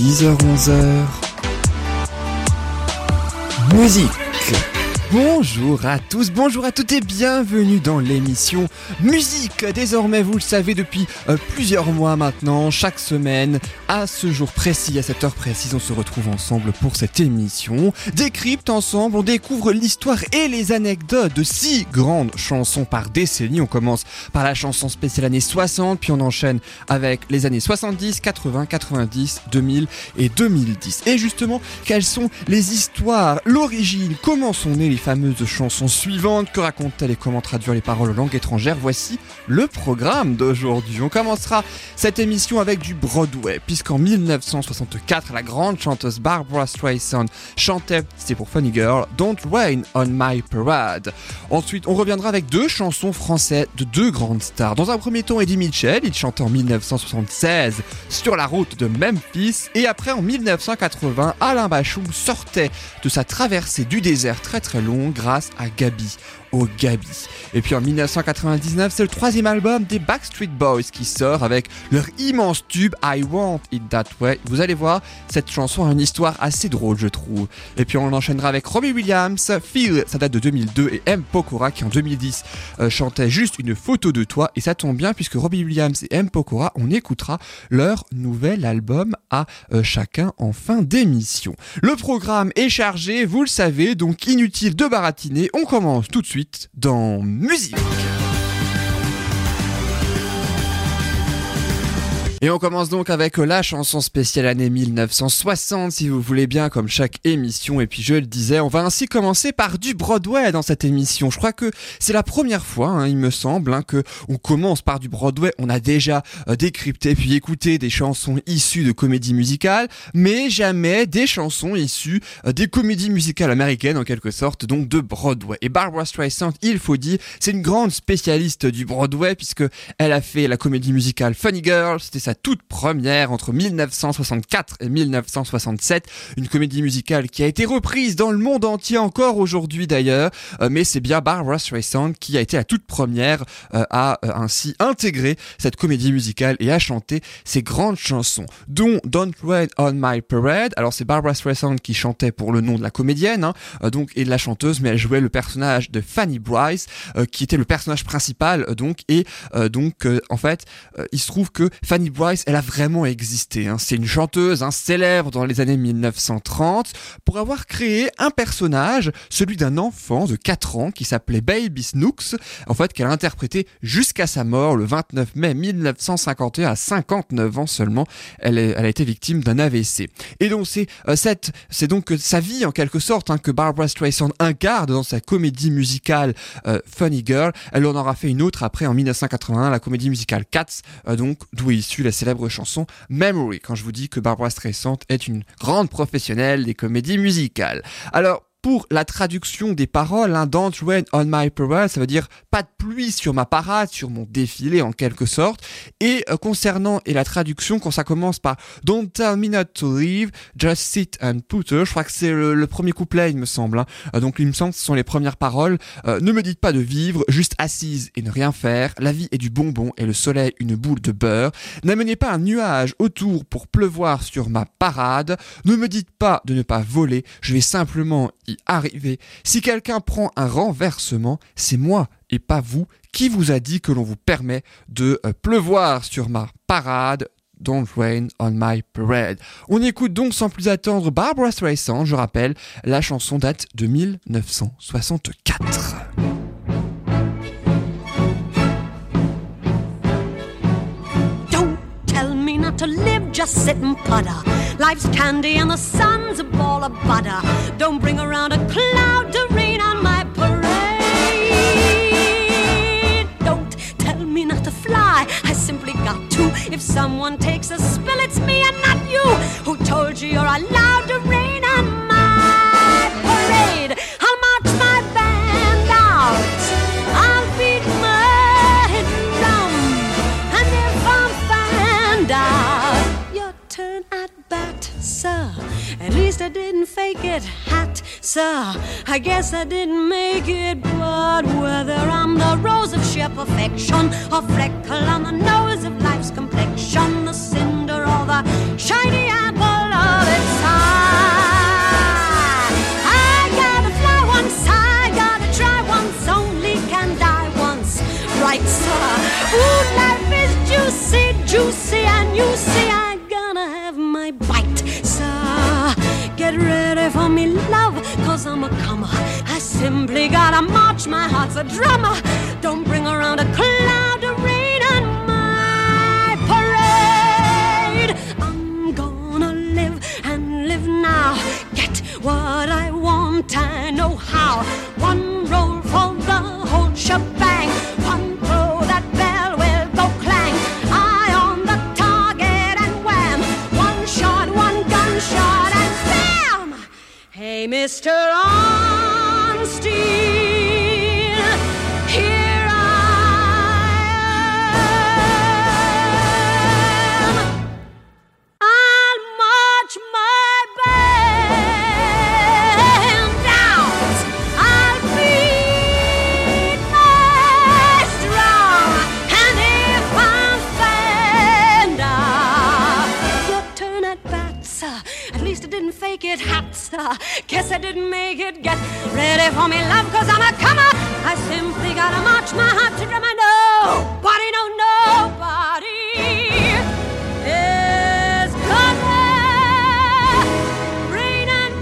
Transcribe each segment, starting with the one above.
10h-11h Musique Bonjour à tous, bonjour à toutes et bienvenue dans l'émission Musique. Désormais, vous le savez depuis euh, plusieurs mois maintenant, chaque semaine, à ce jour précis, à cette heure précise, on se retrouve ensemble pour cette émission. Décrypte ensemble, on découvre l'histoire et les anecdotes de six grandes chansons par décennie. On commence par la chanson spéciale années 60, puis on enchaîne avec les années 70, 80, 90, 2000 et 2010. Et justement, quelles sont les histoires, l'origine, comment sont nées les fameuses chansons suivantes, que racontent-elles et comment traduire les paroles en langue étrangère Voici le programme d'aujourd'hui. On commencera cette émission avec du Broadway, puisqu'en 1964, la grande chanteuse Barbara Streisand chantait, c'est pour Funny Girl, Don't Rain on My Parade. Ensuite, on reviendra avec deux chansons françaises de deux grandes stars. Dans un premier temps, Eddie Mitchell, il chantait en 1976 sur la route de Memphis, et après en 1980, Alain Bachung sortait de sa traversée du désert très très grâce à Gabi au Gabi. Et puis en 1999, c'est le troisième album des Backstreet Boys qui sort avec leur immense tube I Want It That Way. Vous allez voir, cette chanson a une histoire assez drôle, je trouve. Et puis on enchaînera avec Robbie Williams, Feel, ça date de 2002, et M. Pokora qui en 2010 euh, chantait juste une photo de toi. Et ça tombe bien puisque Robbie Williams et M. Pokora, on écoutera leur nouvel album à euh, chacun en fin d'émission. Le programme est chargé, vous le savez, donc inutile de baratiner. On commence tout de suite dans musique. Et on commence donc avec la chanson spéciale année 1960, si vous voulez bien, comme chaque émission. Et puis je le disais, on va ainsi commencer par du Broadway dans cette émission. Je crois que c'est la première fois, hein, il me semble, hein, que on commence par du Broadway. On a déjà euh, décrypté puis écouté des chansons issues de comédies musicales, mais jamais des chansons issues euh, des comédies musicales américaines en quelque sorte, donc de Broadway. Et Barbara Streisand, il faut dire, c'est une grande spécialiste du Broadway puisque elle a fait la comédie musicale Funny Girl, c'était sa toute première entre 1964 et 1967, une comédie musicale qui a été reprise dans le monde entier encore aujourd'hui d'ailleurs, euh, mais c'est bien Barbara Streisand qui a été la toute première euh, à euh, ainsi intégrer cette comédie musicale et à chanter ces grandes chansons, dont Don't Rain on My Parade. Alors c'est Barbara Streisand qui chantait pour le nom de la comédienne, hein, donc et de la chanteuse, mais elle jouait le personnage de Fanny Bryce, qui était le personnage principal, donc et donc en fait, il se trouve que Fanny Bryce elle a vraiment existé. Hein. C'est une chanteuse hein, célèbre dans les années 1930 pour avoir créé un personnage, celui d'un enfant de 4 ans qui s'appelait Baby Snooks, en fait qu'elle a interprété jusqu'à sa mort le 29 mai 1951 à 59 ans seulement. Elle, a été victime d'un AVC. Et donc c'est euh, donc sa vie en quelque sorte hein, que Barbara Streisand incarne dans sa comédie musicale euh, Funny Girl. Elle en aura fait une autre après en 1981, la comédie musicale Cats, euh, donc d'où est issue la célèbre chanson Memory, quand je vous dis que Barbara Streisand est une grande professionnelle des comédies musicales. Alors, pour la traduction des paroles, hein, Don't rain on my parade, ça veut dire pas de pluie sur ma parade, sur mon défilé en quelque sorte. Et euh, concernant et la traduction, quand ça commence par Don't tell me not to leave, just sit and put her, je crois que c'est le, premier couplet, il me semble. Hein. Euh, donc il me semble que ce sont les premières paroles. Euh, ne me dites pas de vivre, juste assise et ne rien faire. La vie est du bonbon et le soleil une boule de beurre. N'amenez pas un nuage autour pour pleuvoir sur ma parade. Ne me dites pas de ne pas voler, je vais simplement arriver. Si quelqu'un prend un renversement, c'est moi et pas vous qui vous a dit que l'on vous permet de euh, pleuvoir sur ma parade. Don't rain on my parade. On écoute donc sans plus attendre Barbara Streisand, je rappelle, la chanson date de 1964. to live, just sit and. Life's candy and the sun's a ball of butter. Don't bring around a cloud to rain on my parade. Don't tell me not to fly, I simply got to. If someone takes a spill, it's me and not you. Who told you you're allowed to rain on my parade? At least I didn't fake it. Hat sir. I guess I didn't make it, but whether I'm the rose of sheer perfection, or freckle on the nose of life's complexion, the cinder or the shiny apple of its eye. I gotta fly once, I gotta try once, only can die once, right, sir? Ooh, simply gotta march, my heart's a drummer. Don't bring around a cloud of rain on my parade. I'm gonna live and live now. Get what I want, I know how. One roll for the whole shebang. One throw that bell will go clang. Eye on the target and wham. One shot, one gunshot and bam. Hey, Mr. Onstein, love, cause I'm a comer. I simply gotta march my heart to drum. I nobody, no, nobody is rain on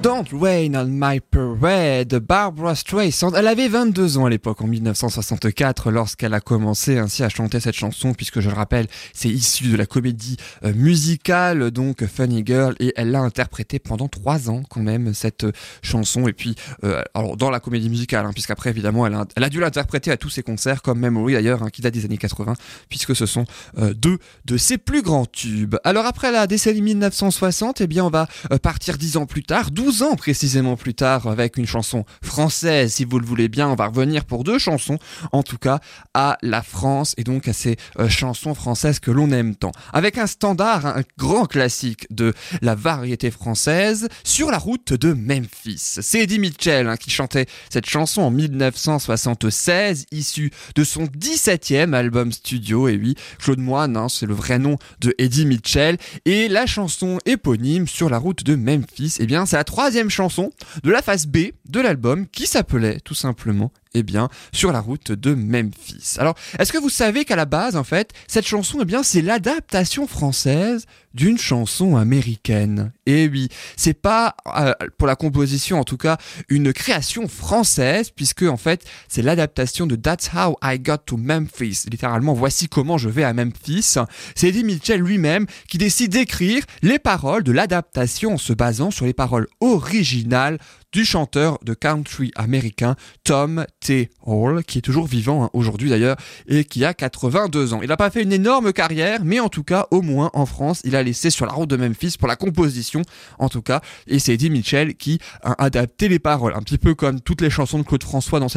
Don't Rain on My Parade de Barbara Streisand. Elle avait 22 ans à l'époque, en 1964, lorsqu'elle a commencé ainsi à chanter cette chanson, puisque je le rappelle, c'est issu de la comédie euh, musicale, donc Funny Girl, et elle l'a interprétée pendant trois ans quand même, cette euh, chanson. Et puis, euh, alors dans la comédie musicale, hein, puisqu'après évidemment, elle a, dû l'interpréter à tous ses concerts, comme Memory d'ailleurs, hein, qui date des années 80, puisque ce sont deux de ses plus grands tubes. Alors après la décennie 1960, eh bien on va partir dix ans plus tard, 12 ans précisément plus tard, avec une chanson française, si vous le voulez bien. On va revenir pour deux chansons, en tout cas, à la France et donc à ces euh, chansons françaises que l'on aime tant. Avec un standard, un grand classique de la variété française, sur la route de Memphis. C'est Eddie Mitchell hein, qui chantait cette chanson en 1976, issue de son 17e album studio. Et oui, Claude Moine, hein, c'est le vrai nom de Eddie Mitchell. Et la chanson éponyme sur la route de Memphis, eh bien, c'est la troisième chanson de la phase B de l'album qui s'appelait tout simplement eh bien, sur la route de Memphis. Alors, est-ce que vous savez qu'à la base, en fait, cette chanson, eh bien, c'est l'adaptation française d'une chanson américaine? Et oui, c'est pas euh, pour la composition en tout cas une création française puisque en fait c'est l'adaptation de That's How I Got to Memphis. Littéralement, voici comment je vais à Memphis. C'est Eddie Mitchell lui-même qui décide d'écrire les paroles de l'adaptation en se basant sur les paroles originales du chanteur de country américain Tom T. Hall, qui est toujours vivant hein, aujourd'hui d'ailleurs, et qui a 82 ans. Il n'a pas fait une énorme carrière, mais en tout cas, au moins en France, il a laissé sur la route de Memphis pour la composition, en tout cas, et c'est Eddie Mitchell qui a adapté les paroles, un petit peu comme toutes les chansons de Claude François dans,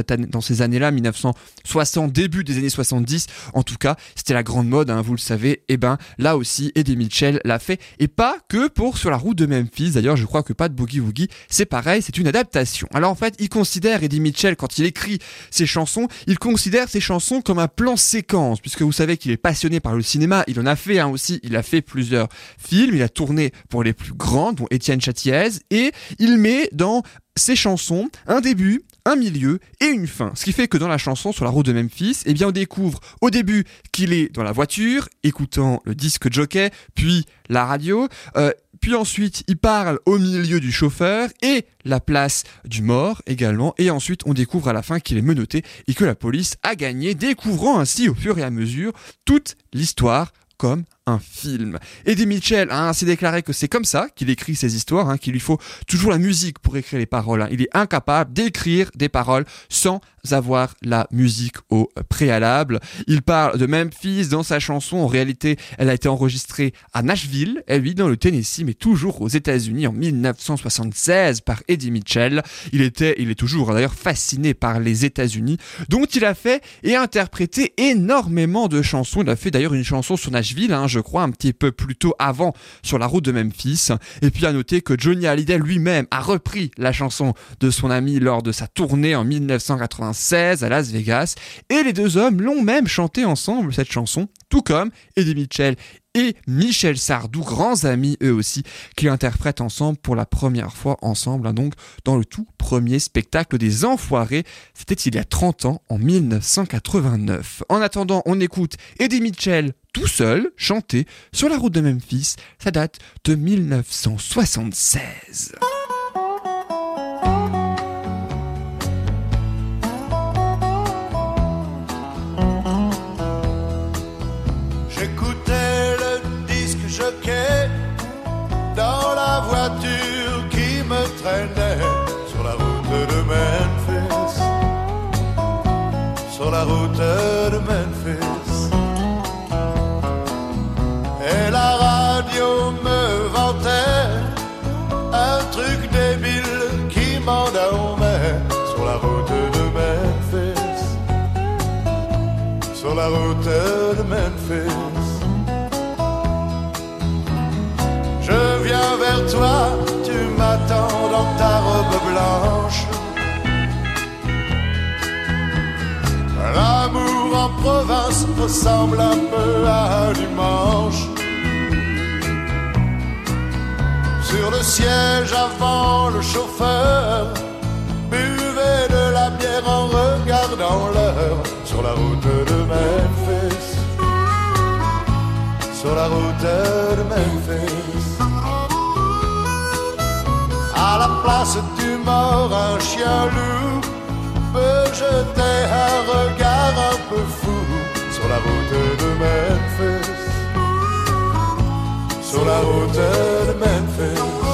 ces années-là, 1960, début des années 70, en tout cas, c'était la grande mode, hein, vous le savez, et ben là aussi, Eddie Mitchell l'a fait, et pas que pour sur la route de Memphis, d'ailleurs, je crois que pas de Boogie Woogie, c'est pareil, c'est une adaptation. Alors en fait, il considère Eddie Mitchell quand il écrit ses chansons, il considère ses chansons comme un plan séquence, puisque vous savez qu'il est passionné par le cinéma, il en a fait un aussi, il a fait plusieurs films, il a tourné pour les plus grands, dont Étienne Châtiez, et il met dans ses chansons un début, un milieu et une fin. Ce qui fait que dans la chanson sur la route de Memphis, eh bien on découvre au début qu'il est dans la voiture, écoutant le disque jockey, puis la radio, euh, puis ensuite il parle au milieu du chauffeur et la place du mort également, et ensuite on découvre à la fin qu'il est menotté et que la police a gagné, découvrant ainsi au fur et à mesure toute l'histoire comme un film. Eddie Mitchell a ainsi déclaré que c'est comme ça qu'il écrit ses histoires, hein, qu'il lui faut toujours la musique pour écrire les paroles. Hein. Il est incapable d'écrire des paroles sans avoir la musique au préalable. Il parle de Memphis dans sa chanson. En réalité, elle a été enregistrée à Nashville, elle vit dans le Tennessee, mais toujours aux États-Unis en 1976 par Eddie Mitchell. Il était, il est toujours d'ailleurs fasciné par les États-Unis, dont il a fait et interprété énormément de chansons. Il a fait d'ailleurs une chanson sur Nashville, hein, je crois, un petit peu plus tôt avant sur la route de Memphis. Et puis à noter que Johnny Hallyday lui-même a repris la chanson de son ami lors de sa tournée en 1996 à Las Vegas. Et les deux hommes l'ont même chanté ensemble cette chanson, tout comme Eddie Mitchell et Michel Sardou, grands amis eux aussi, qui interprètent ensemble pour la première fois ensemble, hein, donc dans le tout premier spectacle des Enfoirés. C'était il y a 30 ans, en 1989. En attendant, on écoute Eddie Mitchell tout seul chanter sur la route de Memphis. Ça date de 1976. Tu m'attends dans ta robe blanche. L'amour en province ressemble un peu à un dimanche. Sur le siège avant le chauffeur, buvait de la bière en regardant l'heure sur la route de Memphis. Sur la route de Memphis. À la place du mort, un chien loup peut jeter un regard un peu fou sur la route de Memphis. Sur la route de Memphis.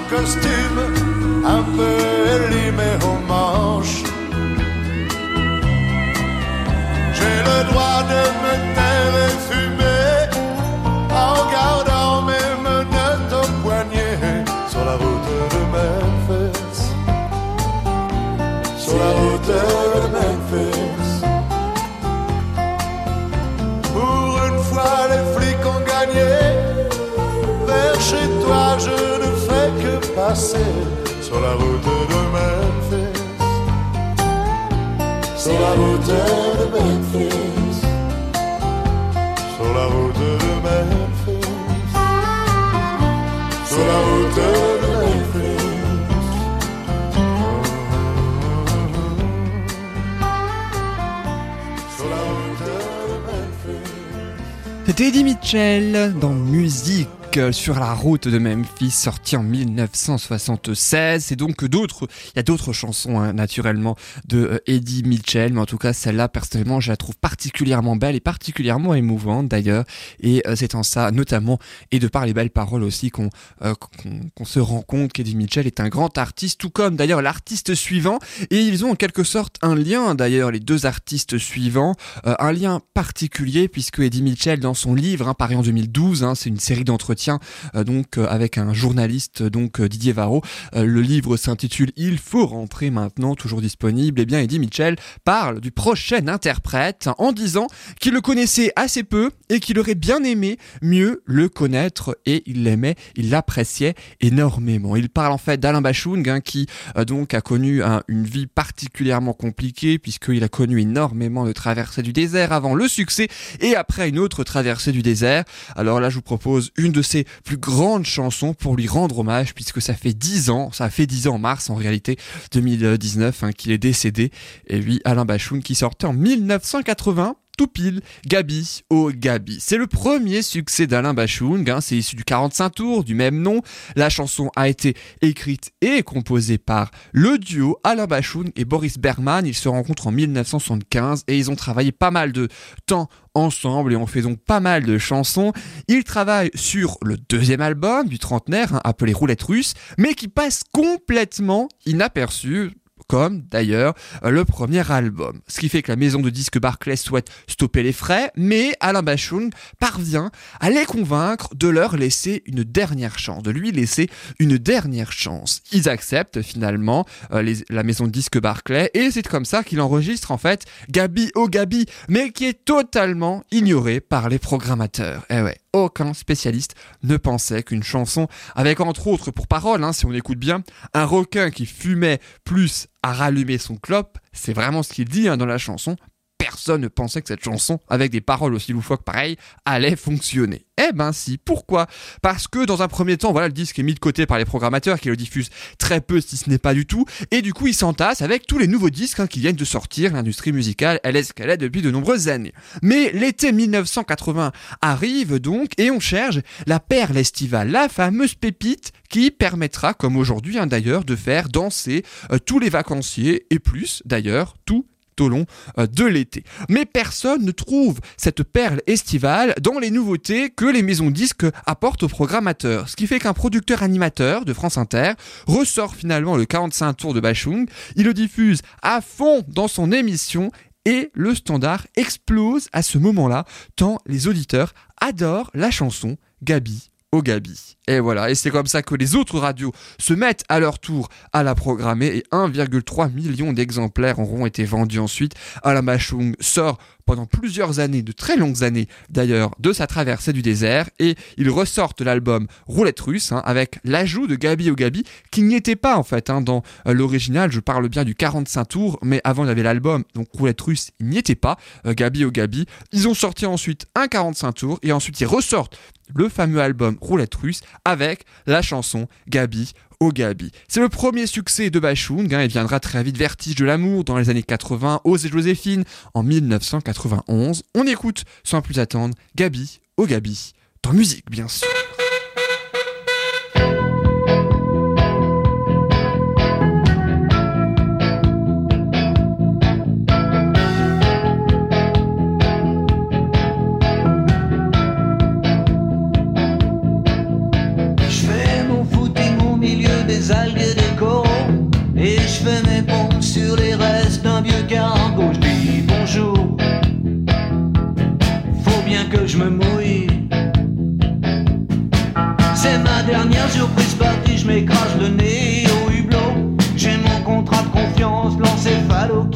Costume un peu élimé aux manches. Que passer sur la route de Memphis. Sur la route de Memphis. Sur la route de Memphis. Sur la route de Memphis. Sur la route de Memphis. C'était Eddie Mitchell dans Musique sur la route de Memphis, sorti en 1976. C'est donc d'autres, il y a d'autres chansons hein, naturellement de euh, Eddie Mitchell, mais en tout cas celle-là personnellement je la trouve particulièrement belle et particulièrement émouvante d'ailleurs. Et euh, c'est en ça notamment et de par les belles paroles aussi qu'on euh, se rend compte qu'Eddie Mitchell est un grand artiste, tout comme d'ailleurs l'artiste suivant. Et ils ont en quelque sorte un lien d'ailleurs les deux artistes suivants, euh, un lien particulier puisque Eddie Mitchell dans son livre hein, paru en 2012, hein, c'est une série d'entretiens euh, donc euh, avec un journaliste donc euh, Didier Varro. Le livre s'intitule Il faut rentrer maintenant, toujours disponible. Et bien Eddie Mitchell parle du prochain interprète en disant qu'il le connaissait assez peu et qu'il aurait bien aimé mieux le connaître et il l'aimait, il l'appréciait énormément. Il parle en fait d'Alain Bachung hein, qui donc a connu un- une vie particulièrement compliquée puisqu'il a connu énormément de traversées du désert avant le succès et après une autre traversée du désert. Alors là je vous propose une de ses plus grandes chansons pour lui rendre hommage, puisque ça fait 10 ans, ça fait 10 ans en mars en réalité 2019 hein, qu'il est décédé. Et lui, Alain Bachoun, qui sortait en 1980 tout pile, Gabi au Gabi. C'est le premier succès d'Alain Bachung, hein, c'est issu du 45 tours du même nom. La chanson a été écrite et composée par le duo Alain Bachung et Boris Bergman. Ils se rencontrent en 1975 et ils ont travaillé pas mal de temps ensemble et ont fait donc pas mal de chansons. Ils travaillent sur le deuxième album du trentenaire, hein, appelé Roulette russe, mais qui passe complètement inaperçu comme d'ailleurs euh, le premier album. Ce qui fait que la maison de disques Barclay souhaite stopper les frais, mais Alain Bachung parvient à les convaincre de leur laisser une dernière chance, de lui laisser une dernière chance. Ils acceptent finalement euh, la maison de disques Barclay et c'est comme ça qu'il enregistre en fait Gabi au Gabi, mais qui est totalement ignoré par les programmateurs. Eh ouais aucun spécialiste ne pensait qu'une chanson avec entre autres pour parole, hein, si on écoute bien, un requin qui fumait plus à rallumer son clope, c'est vraiment ce qu'il dit hein, dans la chanson, personne ne pensait que cette chanson, avec des paroles aussi loufoques pareil, allait fonctionner. Eh ben si, pourquoi? Parce que dans un premier temps, voilà, le disque est mis de côté par les programmateurs qui le diffusent très peu, si ce n'est pas du tout, et du coup il s'entasse avec tous les nouveaux disques hein, qui viennent de sortir, l'industrie musicale, elle est ce qu'elle est depuis de nombreuses années. Mais l'été 1980 arrive donc, et on cherche la perle estivale, la fameuse pépite qui permettra, comme aujourd'hui hein, d'ailleurs, de faire danser euh, tous les vacanciers, et plus d'ailleurs, tous au long euh, de l'été. Mais personne ne trouve cette perle estivale dans les nouveautés que les maisons disques apportent aux programmateurs. Ce qui fait qu'un producteur animateur de France Inter ressort finalement le 45 tours de Bachung, il le diffuse à fond dans son émission et le standard explose à ce moment-là, tant les auditeurs adorent la chanson Gabi Gabi. Et voilà, et c'est comme ça que les autres radios se mettent à leur tour à la programmer et 1,3 million d'exemplaires auront été vendus ensuite. Alain Bachung sort pendant plusieurs années, de très longues années d'ailleurs, de sa traversée du désert et il ressortent l'album Roulette russe hein, avec l'ajout de Gabi au Gabi qui n'y était pas en fait hein, dans euh, l'original. Je parle bien du 45 tours, mais avant il y avait l'album, donc Roulette russe, n'y était pas, euh, Gabi au Gabi. Ils ont sorti ensuite un 45 tours et ensuite ils ressortent le fameux album Roulette russe avec la chanson Gabi au Gabi. C'est le premier succès de Bachung, hein, il viendra très vite Vertige de l'amour dans les années 80, Ose et Joséphine en 1991. On écoute sans plus attendre Gabi au Gabi, dans musique bien sûr. C'est ma dernière surprise partie, je m'écrase le nez au hublot. J'ai mon contrat de confiance, l'encéphalo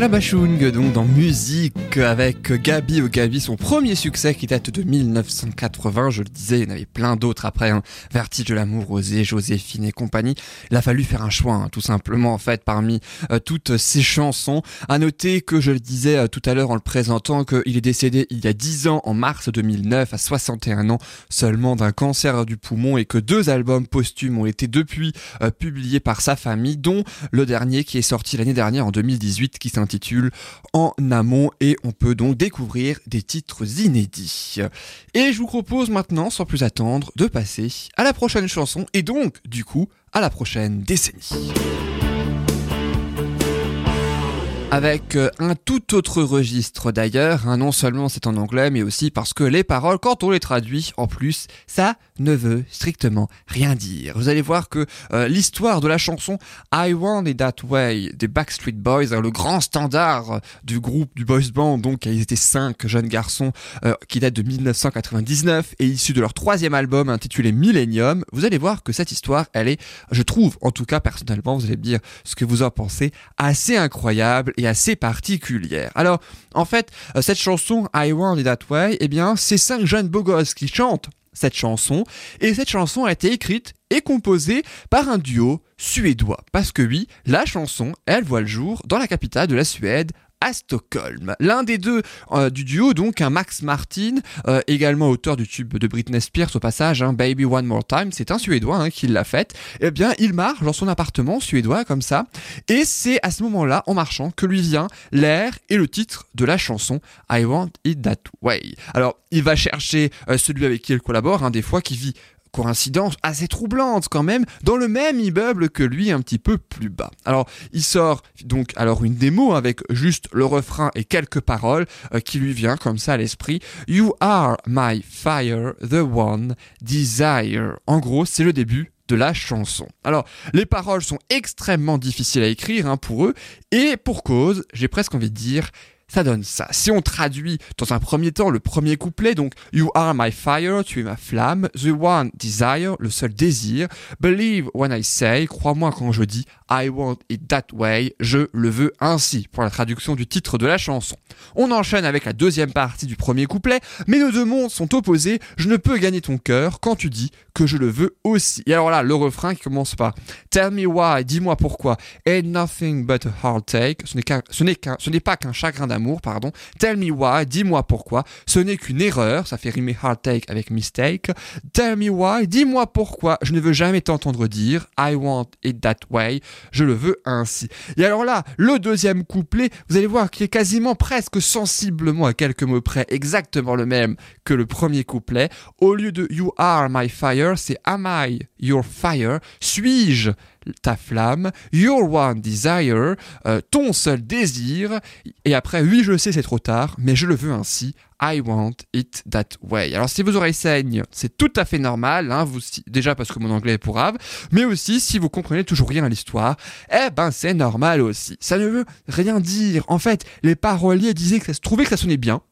Alain Bachung, donc dans musique avec Gabi au Gabi, son premier succès qui date de 1980. Je le disais, il y en avait plein d'autres après. Hein. Vertige de l'amour, Osé, Joséphine et compagnie. Il a fallu faire un choix, hein, tout simplement, en fait, parmi euh, toutes ces chansons. À noter que je le disais euh, tout à l'heure en le présentant, qu'il est décédé il y a 10 ans, en mars 2009, à 61 ans seulement d'un cancer du poumon et que deux albums posthumes ont été depuis euh, publiés par sa famille, dont le dernier qui est sorti l'année dernière en 2018 qui s'intitule En amont et on peut donc découvrir des titres inédits. Et je vous propose maintenant, sans plus attendre, de passer à la prochaine chanson et donc, du coup, à la prochaine décennie avec euh, un tout autre registre d'ailleurs, hein, non seulement c'est en anglais, mais aussi parce que les paroles, quand on les traduit, en plus, ça ne veut strictement rien dire. Vous allez voir que euh, l'histoire de la chanson I Want It That Way des Backstreet Boys, hein, le grand standard du groupe du boys band, donc ils étaient cinq jeunes garçons euh, qui datent de 1999 et issus de leur troisième album intitulé Millennium, vous allez voir que cette histoire, elle est, je trouve, en tout cas personnellement, vous allez me dire ce que vous en pensez, assez incroyable assez particulière. Alors, en fait, euh, cette chanson I Want It That Way, eh bien, c'est cinq jeunes beaux gosses qui chantent cette chanson, et cette chanson a été écrite et composée par un duo suédois. Parce que oui, la chanson, elle voit le jour dans la capitale de la Suède, à Stockholm. L'un des deux euh, du duo, donc un Max Martin, euh, également auteur du tube de Britney Spears au passage, hein, Baby One More Time, c'est un Suédois hein, qui l'a fait. Eh bien, il marche dans son appartement suédois comme ça, et c'est à ce moment-là, en marchant, que lui vient l'air et le titre de la chanson I Want It That Way. Alors, il va chercher euh, celui avec qui il collabore, hein, des fois qui vit coïncidence assez troublante quand même, dans le même immeuble que lui un petit peu plus bas. Alors il sort donc alors une démo avec juste le refrain et quelques paroles euh, qui lui vient comme ça à l'esprit. You are my fire, the one desire. En gros c'est le début de la chanson. Alors, les paroles sont extrêmement difficiles à écrire hein, pour eux, et pour cause, j'ai presque envie de dire, ça donne ça. Si on traduit dans un premier temps le premier couplet, donc You are my fire, tu es ma flamme, the one desire, le seul désir, believe when I say, crois-moi quand je dis I want it that way, je le veux ainsi, pour la traduction du titre de la chanson. On enchaîne avec la deuxième partie du premier couplet, mais nos deux mondes sont opposés, je ne peux gagner ton cœur quand tu dis que je le veux aussi. Et alors là, le refrain qui commence par Tell me why, dis-moi pourquoi, ain't nothing but a heartache, ce ce n'est qu'un, ce n'est pas qu'un chagrin d'amour, pardon. Tell me why, dis-moi pourquoi. Ce n'est qu'une erreur, ça fait rimer hard take avec mistake. Tell me why, dis-moi pourquoi. Je ne veux jamais t'entendre dire I want it that way. Je le veux ainsi. Et alors là, le deuxième couplet, vous allez voir qu'il est quasiment presque sensiblement à quelques mots près, exactement le même que le premier couplet. Au lieu de You are my fire, c'est Am I your fire? Suis-je ta flamme, your one desire, euh, ton seul désir, et après, oui, je sais, c'est trop tard, mais je le veux ainsi, I want it that way. Alors si vos oreilles saignent, c'est tout à fait normal, hein, vous, déjà parce que mon anglais est pourrave, mais aussi si vous comprenez toujours rien à l'histoire, eh ben c'est normal aussi. Ça ne veut rien dire. En fait, les paroliers disaient que ça se trouvait que ça sonnait bien,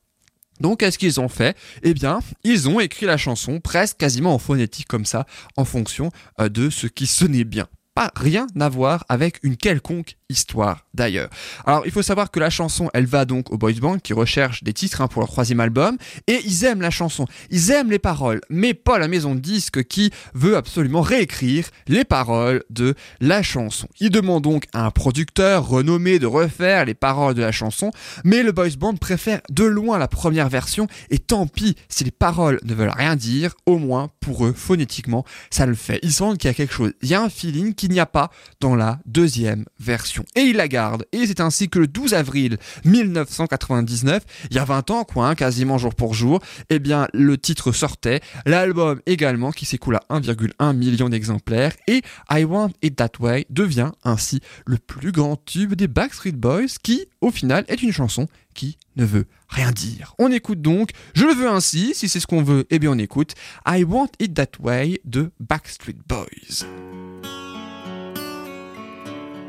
donc, qu'est-ce qu'ils ont fait? Eh bien, ils ont écrit la chanson presque quasiment en phonétique comme ça, en fonction euh, de ce qui sonnait bien rien à voir avec une quelconque histoire d'ailleurs. Alors il faut savoir que la chanson elle va donc au boys band qui recherche des titres hein, pour leur troisième album et ils aiment la chanson, ils aiment les paroles, mais pas la maison de disques qui veut absolument réécrire les paroles de la chanson. Ils demandent donc à un producteur renommé de refaire les paroles de la chanson, mais le boys band préfère de loin la première version et tant pis si les paroles ne veulent rien dire, au moins pour eux phonétiquement ça le fait. Ils sentent qu'il y a quelque chose, il y a un feeling qu'il n'y a pas dans la deuxième version. Et il la garde. Et c'est ainsi que le 12 avril 1999, il y a 20 ans quoi, hein, quasiment jour pour jour, eh bien le titre sortait, l'album également qui s'écoule à 1,1 million d'exemplaires et I Want It That Way devient ainsi le plus grand tube des Backstreet Boys qui au final est une chanson qui ne veut rien dire. On écoute donc Je le veux ainsi, si c'est ce qu'on veut, eh bien on écoute I Want It That Way de Backstreet Boys.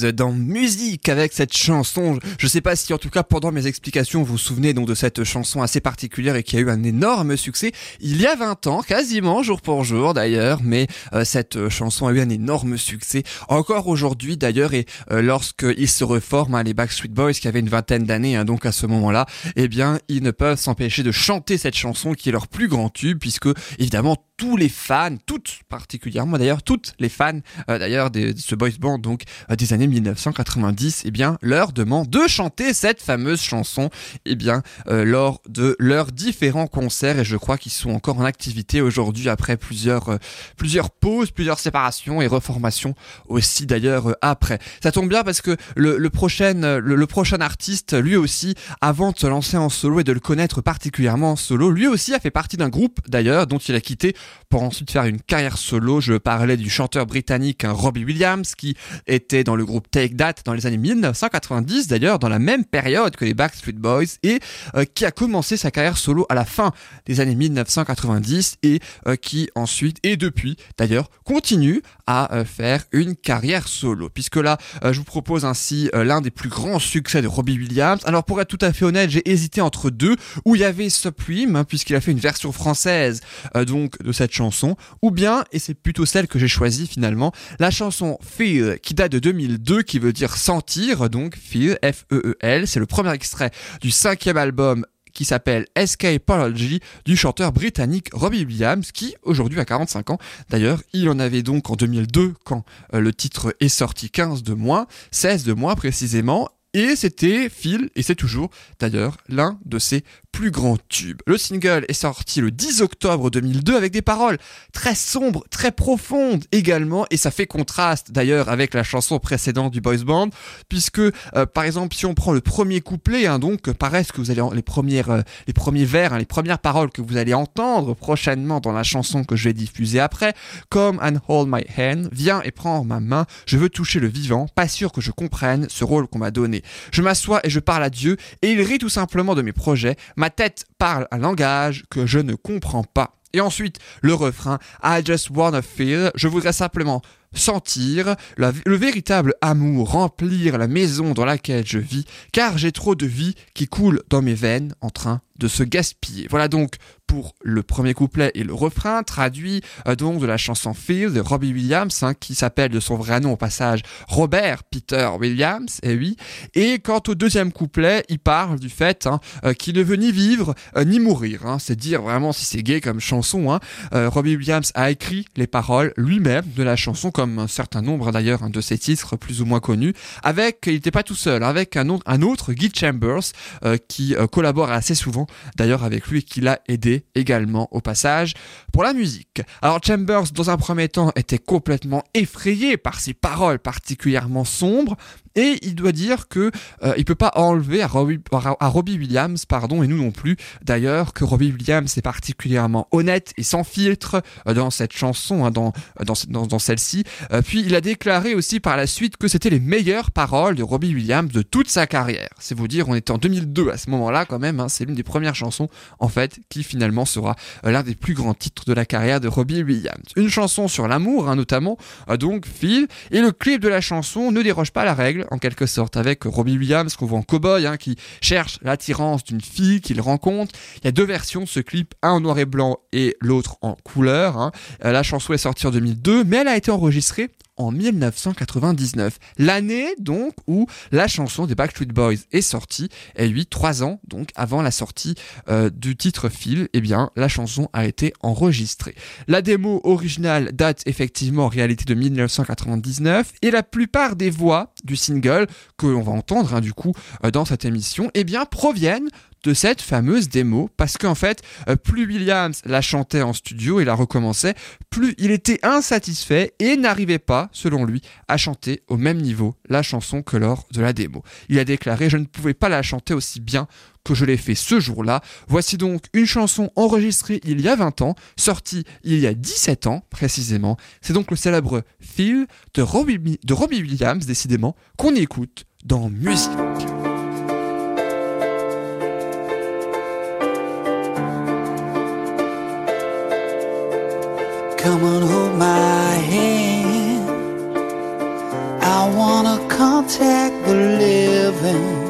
Dans musique avec cette chanson. Je sais pas si en tout cas pendant mes explications vous vous souvenez donc de cette chanson assez particulière et qui a eu un énorme succès il y a 20 ans, quasiment jour pour jour d'ailleurs, mais euh, cette euh, chanson a eu un énorme succès encore aujourd'hui d'ailleurs et euh, lorsqu'ils se reforment, hein, les Backstreet Boys qui avaient une vingtaine d'années hein, donc à ce moment-là, eh bien ils ne peuvent s'empêcher de chanter cette chanson qui est leur plus grand tube puisque évidemment tous les fans, toutes particulièrement d'ailleurs, toutes les fans euh, d'ailleurs de, ce boys band donc euh, des années 1990, eh bien leur demandent de chanter cette fameuse chanson eh bien euh, lors de leurs différents concerts et je crois qu'ils sont encore en activité aujourd'hui après plusieurs euh, plusieurs pauses, plusieurs séparations et reformations aussi d'ailleurs euh, après. Ça tombe bien parce que le, le prochain euh, le, le prochain artiste lui aussi avant de se lancer en solo et de le connaître particulièrement en solo, lui aussi a fait partie d'un groupe d'ailleurs dont il a quitté pour ensuite faire une carrière solo. Je parlais du chanteur britannique hein, Robbie Williams qui était dans le groupe Take That dans les années 1990 d'ailleurs dans la même période que les Backstreet Boys et euh, qui a commencé sa carrière solo à la fin des années 1990 et euh, qui ensuite et depuis d'ailleurs continue à euh, faire une carrière solo puisque là je vous propose ainsi l'un des plus grands succès de Robbie Williams. Alors pour être tout à fait honnête, j'ai hésité entre deux où il y avait Supreme hein, puisqu'il a fait une version française donc de cette chanson ou bien et c'est plutôt celle que j'ai choisie finalement la chanson Feel qui date de 2002 qui veut dire sentir donc Feel F E E L c'est le premier extrait du cinquième album qui s'appelle Escapology du chanteur britannique Robbie Williams qui aujourd'hui a 45 ans. D'ailleurs, il en avait donc en 2002 quand euh, le titre est sorti 15 de moins, 16 de moins précisément Et c'était Phil, et c'est toujours d'ailleurs l'un de ses plus grands tubes. Le single est sorti le 10 octobre 2002 avec des paroles très sombres, très profondes également, et ça fait contraste d'ailleurs avec la chanson précédente du boys band, puisque euh, par exemple si on prend le premier couplet, hein, donc paraît ce que vous allez les euh, les premiers vers, hein, les premières paroles que vous allez entendre prochainement dans la chanson que je vais diffuser après, comme and hold my hand, viens et prends ma main, je veux toucher le vivant, pas sûr que je comprenne ce rôle qu'on m'a donné. Je m'assois et je parle à Dieu, et il rit tout simplement de mes projets. Ma tête parle un langage que je ne comprends pas. Et ensuite, le refrain I just wanna feel, je voudrais simplement sentir le véritable amour remplir la maison dans laquelle je vis, car j'ai trop de vie qui coule dans mes veines en train de se gaspiller. Voilà donc pour le premier couplet et le refrain, traduit euh, donc de la chanson Feel de Robbie Williams, hein, qui s'appelle de son vrai nom au passage Robert Peter Williams, et oui. Et quant au deuxième couplet, il parle du fait hein, euh, qu'il ne veut ni vivre euh, ni mourir. hein. C'est dire vraiment si c'est gay comme chanson. Robbie Williams a écrit les paroles lui-même de la chanson, comme un certain nombre d'ailleurs hein, de ses titres plus ou moins connus, avec, il n'était pas tout seul, avec un, autre- un autre, Guy Chambers, euh, qui euh, collabore assez souvent d'ailleurs avec lui et qui l'a aidé également au passage pour la musique. Alors Chambers, dans un premier temps, était complètement effrayé par ses paroles particulièrement sombres, et il doit dire que euh, il peut pas enlever à Robbie, Williams, pardon, et nous non plus, d'ailleurs, que Robbie Williams est particulièrement honnête et sans filtre euh, dans cette chanson, hein, dans, dans, dans, celle-ci. Euh, puis il a déclaré aussi par la suite que c'était les meilleures paroles de Robbie Williams de toute sa carrière. C'est vous dire, on était en 2002 à ce moment-là quand même, hein, c'est l'une des premières chansons en fait qui finalement sera euh, l'un des plus grands titres de la carrière de Robbie Williams. Une chanson sur l'amour hein, notamment, donc Phil, et le clip de la chanson ne déroge pas la règle en quelque sorte avec Robbie Williams qu'on voit en cowboy hein, qui cherche l'attirance d'une fille qu'il rencontre. Il y a deux versions de ce clip, un en noir et blanc et l'autre en couleur. hein. Euh, La chanson est sortie en 2002, mais elle a été enregistrée en 1999, l'année donc où la chanson des Backstreet Boys est sortie, et oui, trois ans donc avant la sortie euh, du titre Phil, eh bien la chanson a été enregistrée. La démo originale date effectivement en réalité de 1999, et la plupart des voix du single que l'on va entendre hein, du coup euh, dans cette émission, eh bien proviennent de cette fameuse démo. Parce qu'en fait euh, plus Williams la chantait en studio et la recommençait plus il était insatisfait et n'arrivait pas selon lui à chanter au même niveau la chanson que lors de la démo. Il a déclaré je ne pouvais pas la chanter aussi bien que je l'ai fait ce jour-là. Voici donc une chanson enregistrée il y a 20 ans, sortie il y a 17 ans précisément. C'est donc le célèbre Phil de Robbie, Williams, décidément, qu'on écoute dans Musique. Come hold my hand. I wanna contact the living.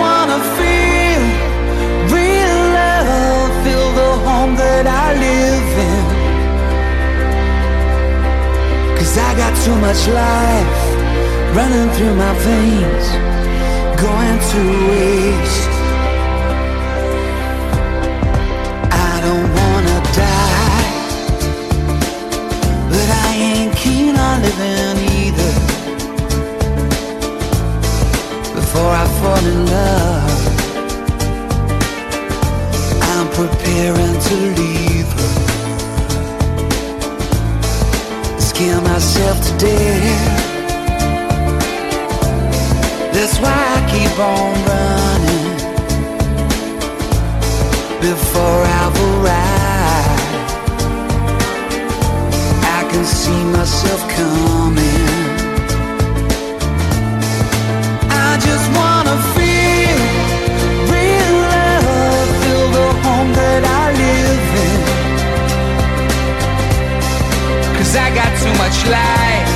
Wanna feel real love, feel the home that I live in. Cause I got too much life running through my veins, going to waste. Fall in love, I'm preparing to leave her. Scare myself to death. That's why I keep on running before I've arrived. I can see myself coming. Cause I got too much life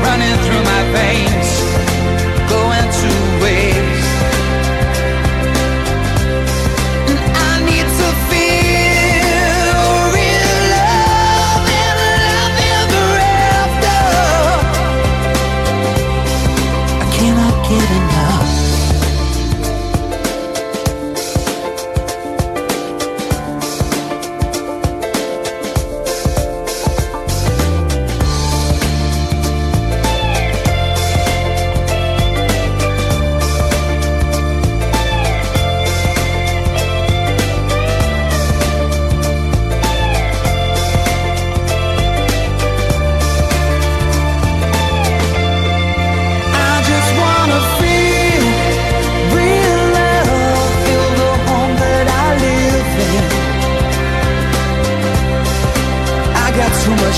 running through my veins,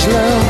love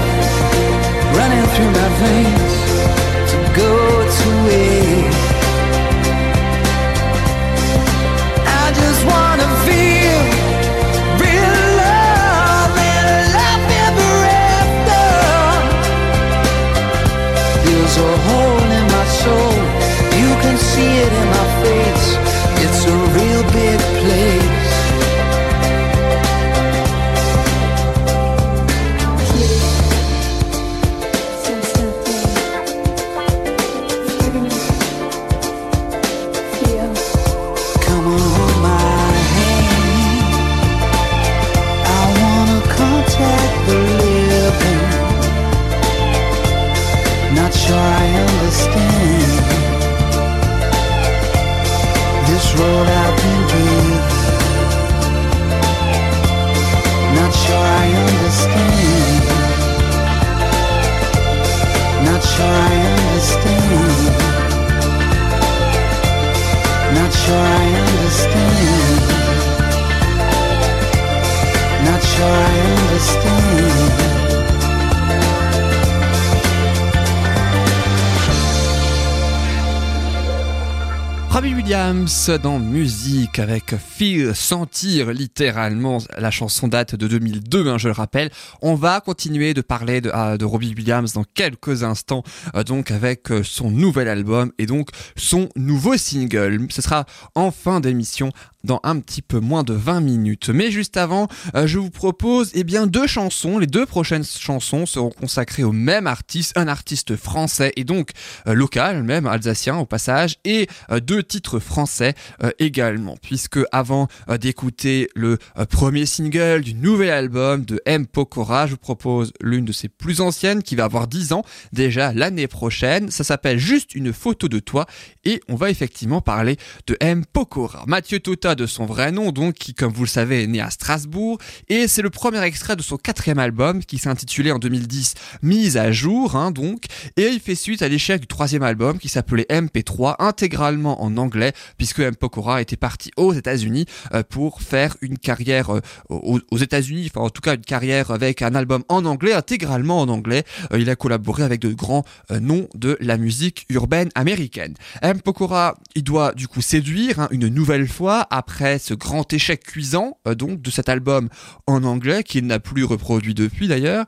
musique avec Feel, sentir littéralement. La chanson date de 2002, hein, je le rappelle. On va continuer de parler de, ah, Robbie Williams dans quelques instants, euh, donc avec euh, son nouvel album et donc son nouveau single. Ce sera en fin d'émission dans un petit peu moins de 20 minutes. Mais juste avant, euh, je vous propose eh bien deux chansons. Les deux prochaines chansons seront consacrées au même artiste, un artiste français et donc local, même alsacien au passage, et deux titres français également. Puisque avant euh, d'écouter le euh, premier single du nouvel album de M. Pokora, je vous propose l'une de ses plus anciennes qui va avoir 10 ans déjà l'année prochaine. Ça s'appelle Juste une photo de toi et on va effectivement parler de M. Pokora. Mathieu Tota de son vrai nom, donc, qui, comme vous le savez, est né à Strasbourg. Et c'est le premier extrait de son quatrième album, qui s'est intitulé en 2010 Mise à jour, hein, donc. Et il fait suite à l'échec du troisième album, qui s'appelait MP3, intégralement en anglais, puisque M. Pokora était parti aux États-Unis euh, pour faire une carrière euh, aux, États-Unis, enfin, en tout cas, une carrière avec un album en anglais, intégralement en anglais. Euh, il a collaboré avec de grands noms de la musique urbaine américaine. M. Pokora, il doit du coup séduire hein, une nouvelle fois après ce grand échec cuisant donc de cet album en anglais qu'il n'a plus reproduit depuis d'ailleurs.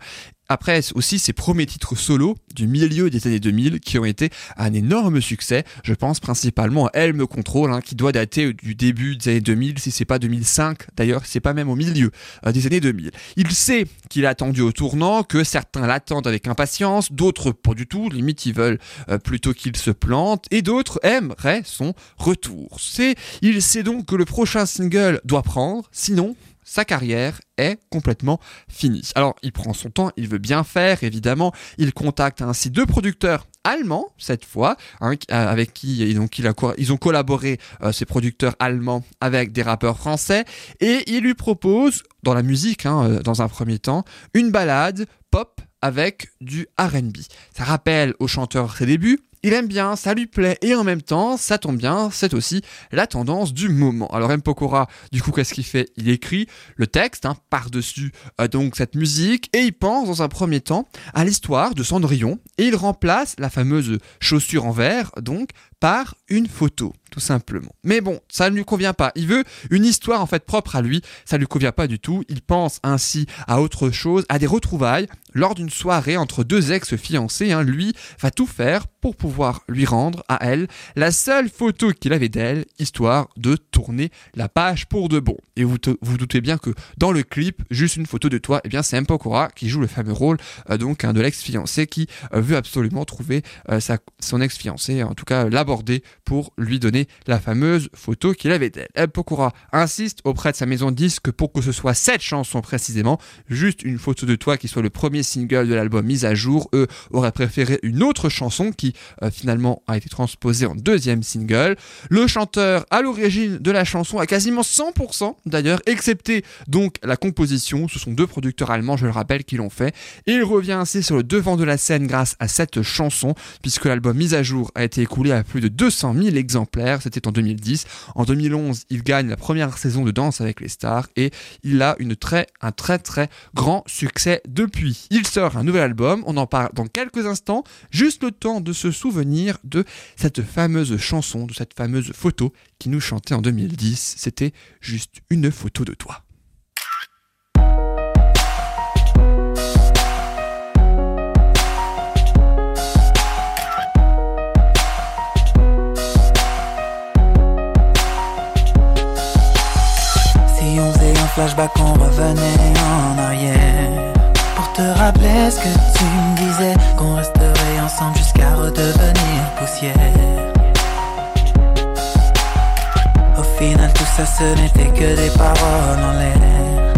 Après aussi ses premiers titres solo du milieu des années 2000 qui ont été un énorme succès. Je pense principalement à Elle me contrôle hein, qui doit dater du début des années 2000 si c'est pas 2005 d'ailleurs c'est pas même au milieu euh, des années 2000. Il sait qu'il est attendu au tournant, que certains l'attendent avec impatience, d'autres pas du tout, limite ils veulent euh, plutôt qu'il se plante et d'autres aimeraient son retour. Il sait donc que le prochain single doit prendre sinon sa carrière est complètement finie. Alors, il prend son temps, il veut bien faire, évidemment. Il contacte ainsi deux producteurs allemands, cette fois, hein, euh, avec qui donc, ils ont collaboré, euh, ces producteurs allemands, avec des rappeurs français. Et il lui propose, dans la musique, hein, euh, dans un premier temps, une balade pop avec du RB. Ça rappelle au chanteur ses débuts. Il aime bien, ça lui plaît, et en même temps, ça tombe bien, c'est aussi la tendance du moment. Alors M. Pokora, du coup, qu'est-ce qu'il fait? Il écrit le texte hein, par-dessus euh, donc cette musique, et il pense dans un premier temps à l'histoire de Cendrillon, et il remplace la fameuse chaussure en verre, donc, par une photo, tout simplement. Mais bon, ça ne lui convient pas. Il veut une histoire en fait propre à lui, ça ne lui convient pas du tout. Il pense ainsi à autre chose, à des retrouvailles lors d'une soirée entre deux ex-fiancés. hein. Lui va tout faire pour pouvoir lui rendre à elle la seule photo qu'il avait d'elle, histoire de tourner la page pour de bon. Et vous vous doutez bien que dans le clip, juste une photo de toi, eh bien c'est M. Pokora qui joue le fameux rôle euh, donc hein, de l'ex-fiancé qui euh, veut absolument trouver euh, sa, son ex-fiancé, en tout cas pour lui donner la fameuse photo qu'il avait d'elle. M. Pokora insiste auprès de sa maison de disques pour que ce soit cette chanson précisément, juste une photo de toi qui soit le premier single de l'album mise à jour. Eux auraient préféré une autre chanson qui euh, finalement a été transposée en deuxième single. Le chanteur à l'origine de la chanson a quasiment 100% d'ailleurs, excepté donc la composition. Ce sont deux producteurs allemands, je le rappelle, qui l'ont fait. Et il revient ainsi sur le devant de la scène grâce à cette chanson, puisque l'album mise à jour a été écoulé à plus de 200 000 exemplaires, c'était en 2010. En 2011, il gagne la première saison de Danse avec les stars et il a une très, un très très grand succès depuis. Il sort un nouvel album, on en parle dans quelques instants, juste le temps de se souvenir de cette fameuse chanson, de cette fameuse photo qui nous chantait en 2010. C'était juste une photo de toi. Rappeler ce que tu me disais, qu'on resterait ensemble jusqu'à redevenir poussière? Au final, tout ça, ce n'était que des paroles en l'air.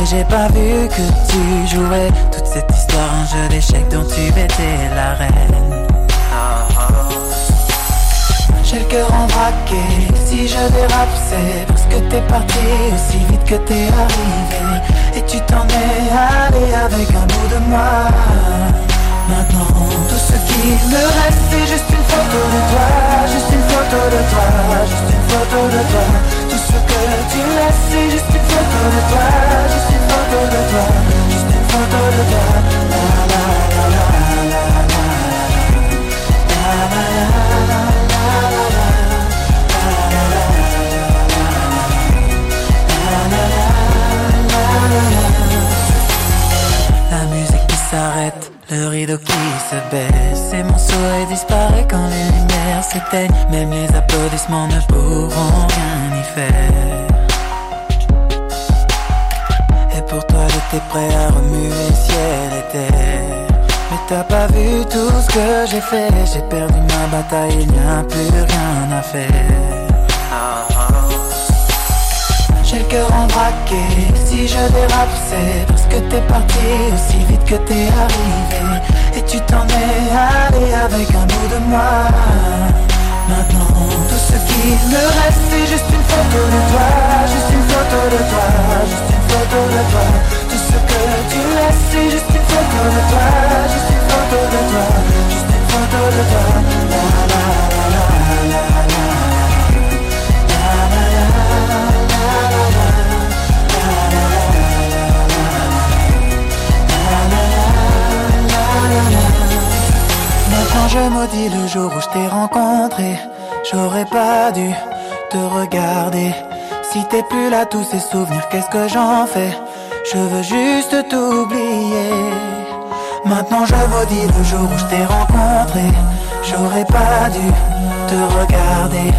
Et j'ai pas vu que tu jouais toute cette histoire, un jeu d'échecs dont tu étais la reine. J'ai le cœur en braqué, si je dérape c'est parce que t'es parti aussi vite que t'es arrivé tu t'en es allé avec un bout de moi. Maintenant tout ce qui me reste c'est juste une photo de toi Juste une photo de toi, juste une photo de toi. Tout ce que tu laisses c'est juste une photo de toi Juste une photo de toi, juste une photo de toi. La la la la le rideau qui se baisse Et mon souhait disparaît quand les lumières s'éteignent. Même les applaudissements ne pourront rien y faire. Et pour toi j'étais prêt à remuer ciel et terre. Mais t'as pas vu tout ce que j'ai fait? J'ai perdu ma bataille, il n'y a plus rien à faire si je dérape c'est parce que t'es parti aussi vite que t'es arrivé. Et tu t'en es allé avec un bout de moi. Maintenant tout ce qui me reste c'est juste une photo de toi. Juste une photo de toi, juste une photo de toi. Tout ce que tu laisses c'est juste une photo de toi. Juste une photo de toi, juste une photo de toi je maudis le jour où je t'ai rencontré J'aurais pas dû te regarder. Si t'es plus là tous ces souvenirs qu'est-ce que j'en fais? Je veux juste t'oublier. Maintenant je maudis le jour où je t'ai rencontré J'aurais pas dû te regarder.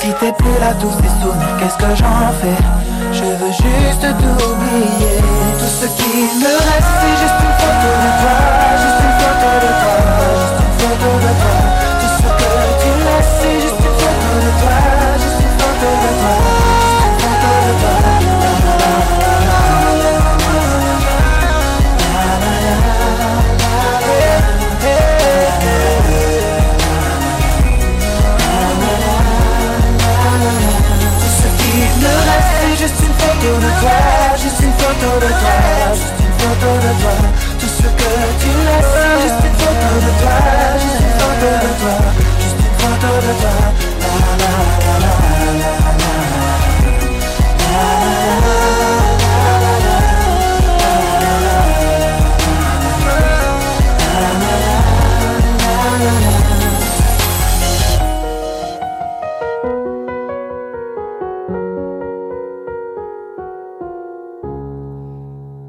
Si t'es plus là tous ces souvenirs qu'est-ce que j'en fais? Je veux juste t'oublier. Tout ce qui me reste c'est juste une photo de toi Juste une photo de toi da da da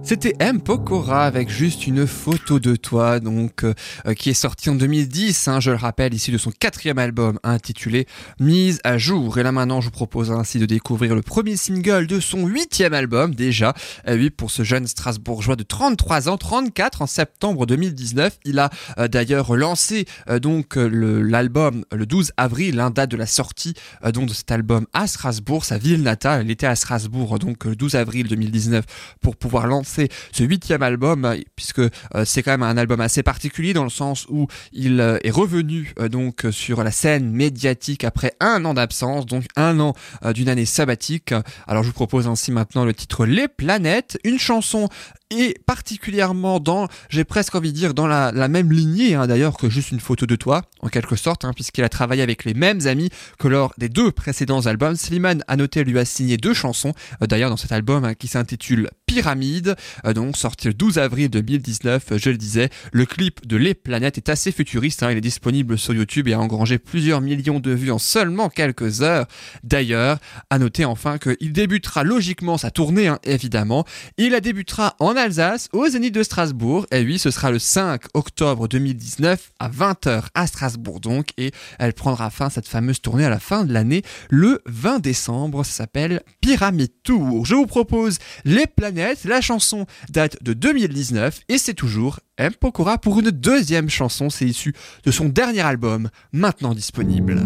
C'était M. Pokora avec juste une photo de toi, donc euh, euh, qui est sorti en 2010, hein, je le rappelle, ici de son quatrième album intitulé Mise à jour. Et là maintenant, je vous propose ainsi de découvrir le premier single de son huitième album déjà. Euh, oui, pour ce jeune Strasbourgeois de 33 ans, 34 en septembre 2019. Il a d'ailleurs lancé donc l'album le 12 avril, hein, date de la sortie donc de cet album à Strasbourg, sa ville natale. Il était à Strasbourg donc le 12 avril 2019 pour pouvoir lancer ce huitième album, puisque euh, c'est quand même un album assez particulier dans le sens où il euh, est revenu euh, donc sur la scène médiatique après un an d'absence, donc un an d'une année sabbatique. Alors je vous propose ainsi maintenant le titre Les Planètes, une chanson et particulièrement dans, j'ai presque envie de dire, dans la, la même lignée hein, d'ailleurs que juste une photo de toi, en quelque sorte, hein, puisqu'il a travaillé avec les mêmes amis que lors des deux précédents albums. Slimane a noté lui a signé deux chansons, euh, d'ailleurs dans cet album hein, qui s'intitule Pyramide, euh, donc sorti le 12 avril 2019, euh, je le disais. Le clip de Les Planètes est assez futuriste, hein, il est disponible sur YouTube et a engrangé plusieurs millions de vues en seulement quelques heures. D'ailleurs, à noter enfin qu'il débutera logiquement sa tournée, hein, évidemment. Il la débutera en Alsace, au Zénith de Strasbourg. Et oui, ce sera le 5 octobre 2019 à 20h à Strasbourg donc. Et elle prendra fin, cette fameuse tournée, à la fin de l'année, le 20 décembre. Ça s'appelle Pyramide Tour. Je vous propose Les Planètes. La chanson date de 2019 et c'est toujours M. Pokora pour une deuxième chanson. C'est issu de son dernier album, maintenant disponible.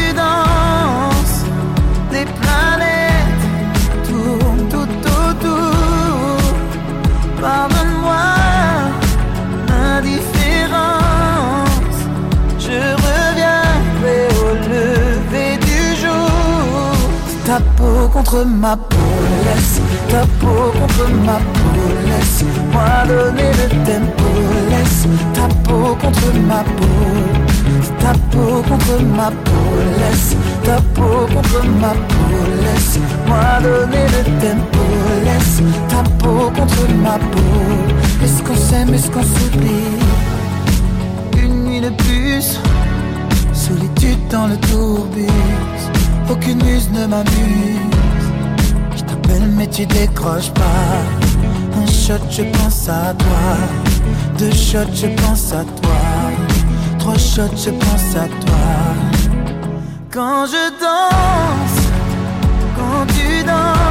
les planètes tournent tout autour. Pardonne-moi l'indifférence, je reviendrai au lever du jour. Ta peau contre ma peau, laisse ta peau contre ma peau, laisse moi donner le tempo, laisse ta peau contre ma peau, ta peau contre ma peau, laisse ta peau contre ma peau, laisse moi donner le tempo, laisse ta peau contre ma peau. Est-ce qu'on s'aime, est-ce qu'on s'oublie? Une nuit de plus, solitude dans le tourbus, aucune muse ne m'amuse. Je t'appelle mais tu décroches pas. Un shot, je pense à toi. Deux shots, je pense à toi. Trois shots, je pense à toi. Quand je danse, quand tu danses,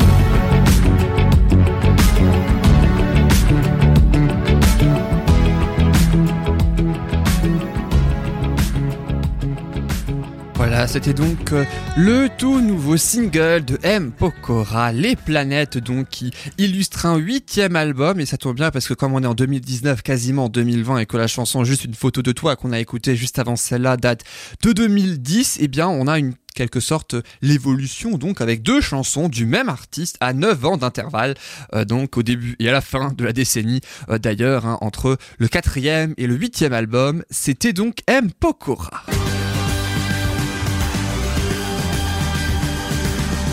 Voilà, c'était donc euh, le tout nouveau single de M. Pokora, Les Planètes, donc qui illustre un huitième album, et ça tombe bien parce que comme on est en 2019, quasiment en 2020, et que la chanson Juste une photo de toi qu'on a écouté juste avant celle-là date de 2010, eh bien on a une quelque sorte l'évolution donc avec deux chansons du même artiste à 9 ans d'intervalle euh, donc au début et à la fin de la décennie euh, d'ailleurs hein, entre le quatrième et le huitième album c'était donc M Pokora.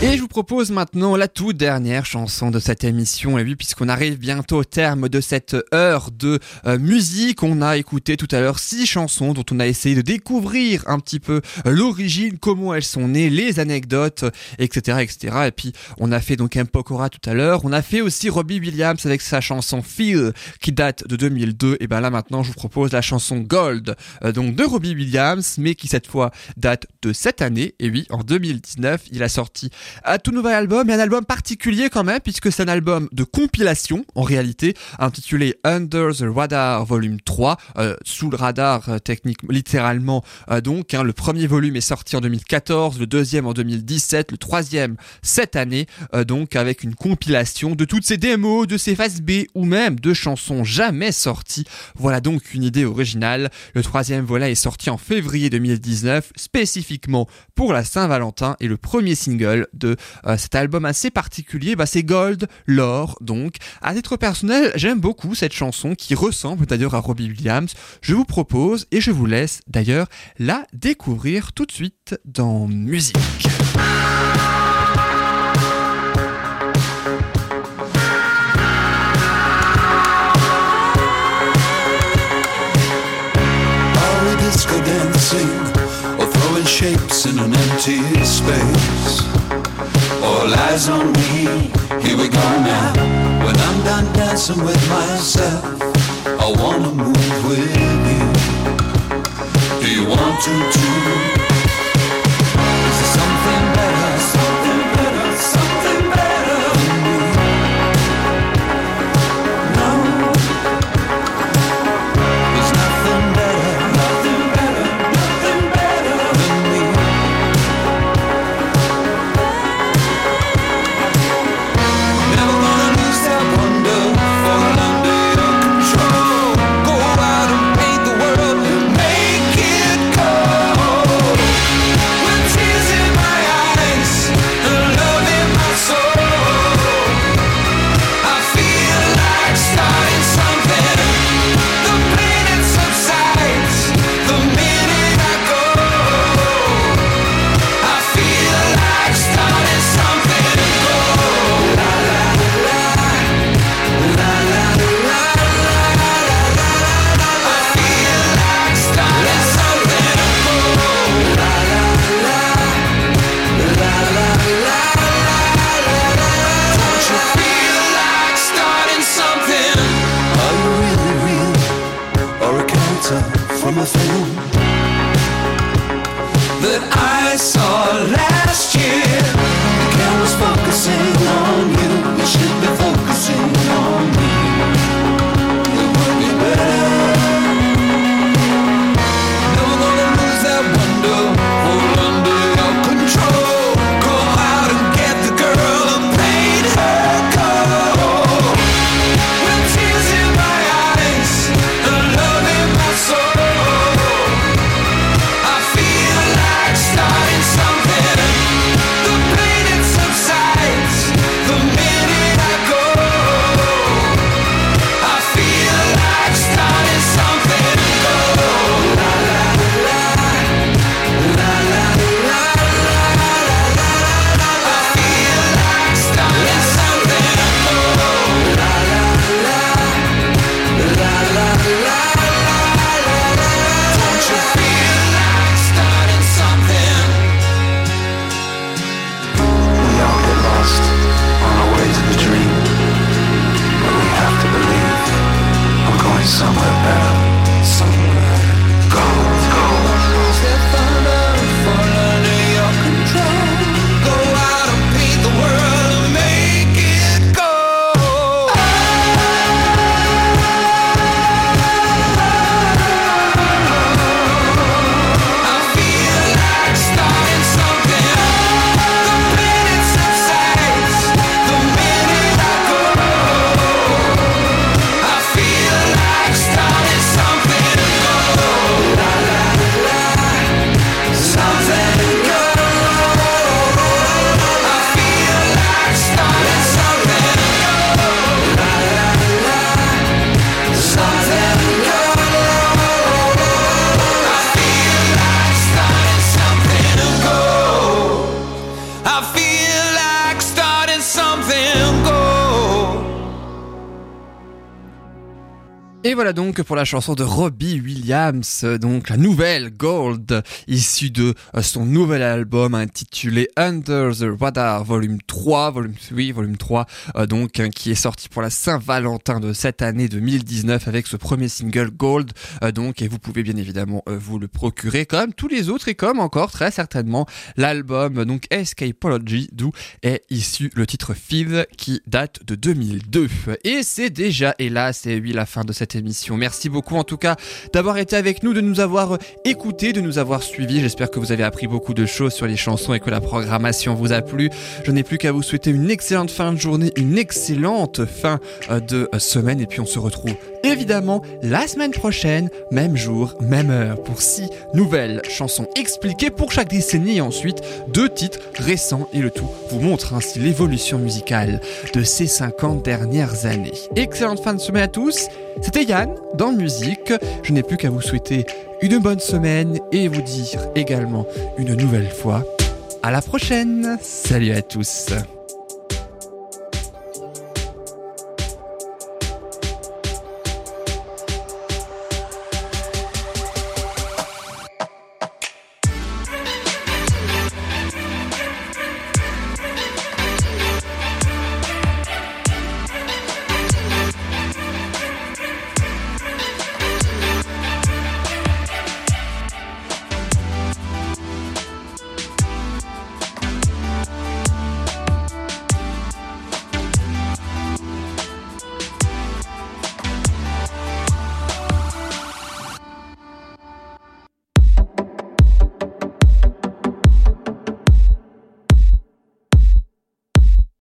Et je vous propose maintenant la toute dernière chanson de cette émission. Et oui, puisqu'on arrive bientôt au terme de cette heure de euh, musique, on a écouté tout à l'heure six chansons dont on a essayé de découvrir un petit peu euh, l'origine, comment elles sont nées, les anecdotes, etc., etc. Et puis on a fait donc M. Pokora tout à l'heure. On a fait aussi Robbie Williams avec sa chanson Feel qui date de 2002. Et ben là maintenant, je vous propose la chanson Gold, euh, donc de Robbie Williams, mais qui cette fois date de cette année. Et oui, en 2019, il a sorti un tout nouvel album et un album particulier quand même puisque c'est un album de compilation en réalité intitulé Under the Radar Volume 3 euh, sous le radar euh, technique littéralement euh, donc hein, le premier volume est sorti en 2014 le deuxième en 2017 le troisième cette année euh, donc avec une compilation de toutes ces démos de ces phases B ou même de chansons jamais sorties. Voilà donc une idée originale. Le troisième volet est sorti en février 2019 spécifiquement pour la Saint-Valentin et le premier single de euh, cet album assez particulier, bah, c'est Gold, l'or. Donc, à titre personnel, j'aime beaucoup cette chanson qui ressemble d'ailleurs à Robbie Williams. Je vous propose et je vous laisse d'ailleurs la découvrir tout de suite dans musique. Eyes on me, here we go now. When I'm done dancing with myself, I wanna move with you. Do you want to too? Pour la chanson de Robbie Williams, donc la nouvelle Gold, issue de euh, son nouvel album intitulé Under the Radar volume 3, volume oui, volume 3, euh, donc hein, qui est sorti pour la Saint-Valentin de cette année 2019 avec ce premier single Gold, euh, donc et vous pouvez bien évidemment vous le procurer comme tous les autres et comme encore très certainement l'album donc Escapology d'où est issu le titre Feed qui date de 2002. Et c'est déjà, hélas, et oui, la fin de cette émission. Merci beaucoup en tout cas d'avoir été avec nous, de nous avoir écoutés, de nous avoir suivis. J'espère que vous avez appris beaucoup de choses sur les chansons et que la programmation vous a plu. Je n'ai plus qu'à vous souhaiter une excellente fin de journée, une excellente fin euh, de euh, semaine et puis on se retrouve évidemment la semaine prochaine, même jour, même heure pour six nouvelles chansons expliquées pour chaque décennie et ensuite deux titres récents et le tout vous montre ainsi l'évolution musicale de ces 50 dernières années. Excellente fin de semaine à tous. C'était Yann dans Musique. Je n'ai plus vous souhaiter une bonne semaine et vous dire également une nouvelle fois à la prochaine. Salut à tous.